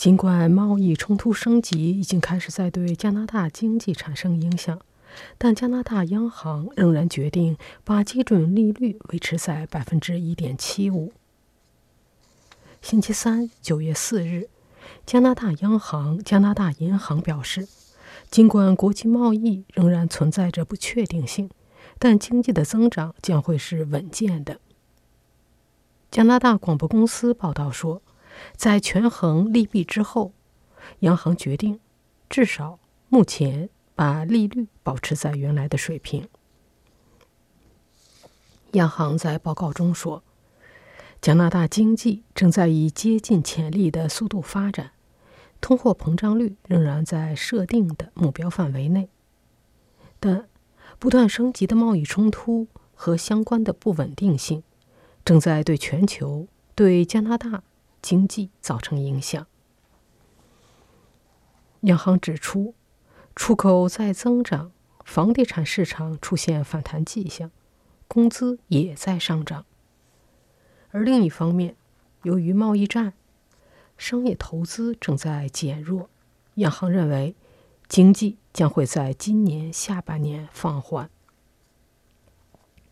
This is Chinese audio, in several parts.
尽管贸易冲突升级已经开始在对加拿大经济产生影响，但加拿大央行仍然决定把基准利率维持在百分之一点七五。星期三，九月四日，加拿大央行加拿大银行表示，尽管国际贸易仍然存在着不确定性，但经济的增长将会是稳健的。加拿大广播公司报道说。在权衡利弊之后，央行决定至少目前把利率保持在原来的水平。央行在报告中说，加拿大经济正在以接近潜力的速度发展，通货膨胀率仍然在设定的目标范围内，但不断升级的贸易冲突和相关的不稳定性正在对全球、对加拿大。经济造成影响。央行指出，出口在增长，房地产市场出现反弹迹象，工资也在上涨。而另一方面，由于贸易战，商业投资正在减弱。央行认为，经济将会在今年下半年放缓。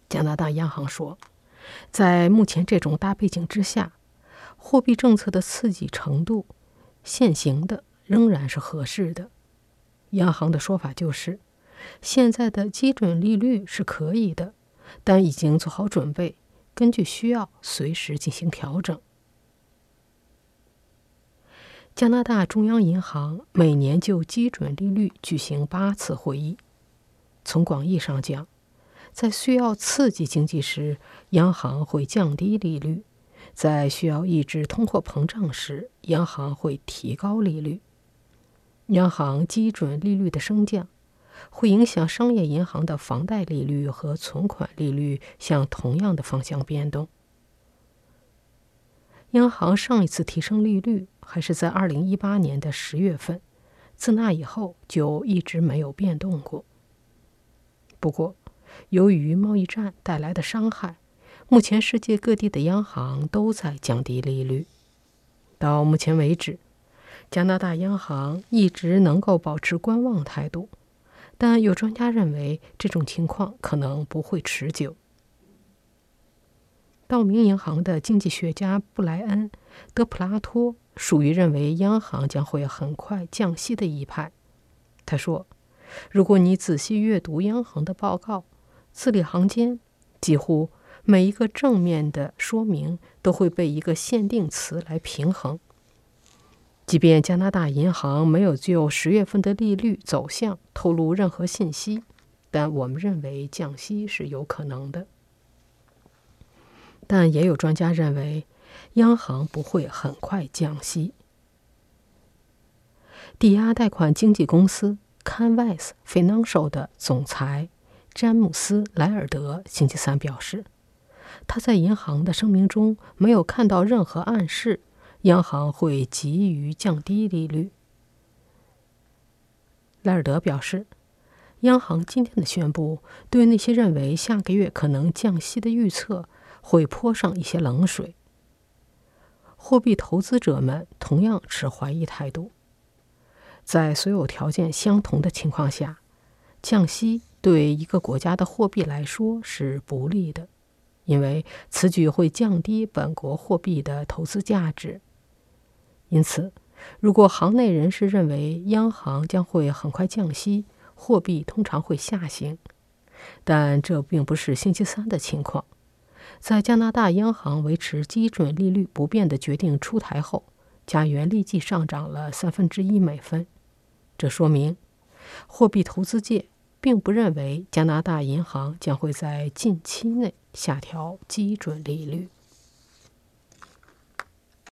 加拿大央行说，在目前这种大背景之下。货币政策的刺激程度，现行的仍然是合适的。央行的说法就是，现在的基准利率是可以的，但已经做好准备，根据需要随时进行调整。加拿大中央银行每年就基准利率举行八次会议。从广义上讲，在需要刺激经济时，央行会降低利率。在需要抑制通货膨胀时，央行会提高利率。央行基准利率的升降会影响商业银行的房贷利率和存款利率向同样的方向变动。央行上一次提升利率还是在二零一八年的十月份，自那以后就一直没有变动过。不过，由于贸易战带来的伤害。目前，世界各地的央行都在降低利率。到目前为止，加拿大央行一直能够保持观望态度，但有专家认为这种情况可能不会持久。道明银行的经济学家布莱恩·德普拉托属于认为央行将会很快降息的一派。他说：“如果你仔细阅读央行的报告，字里行间几乎……”每一个正面的说明都会被一个限定词来平衡。即便加拿大银行没有就十月份的利率走向透露任何信息，但我们认为降息是有可能的。但也有专家认为，央行不会很快降息。抵押贷款经纪公司 Canvas Financial 的总裁詹姆斯·莱尔德星期三表示。他在银行的声明中没有看到任何暗示，央行会急于降低利率。莱尔德表示，央行今天的宣布对那些认为下个月可能降息的预测会泼上一些冷水。货币投资者们同样持怀疑态度。在所有条件相同的情况下，降息对一个国家的货币来说是不利的。因为此举会降低本国货币的投资价值，因此，如果行内人士认为央行将会很快降息，货币通常会下行。但这并不是星期三的情况。在加拿大央行维持基准利率不变的决定出台后，加元立即上涨了三分之一美分。这说明，货币投资界。并不认为加拿大银行将会在近期内下调基准利率。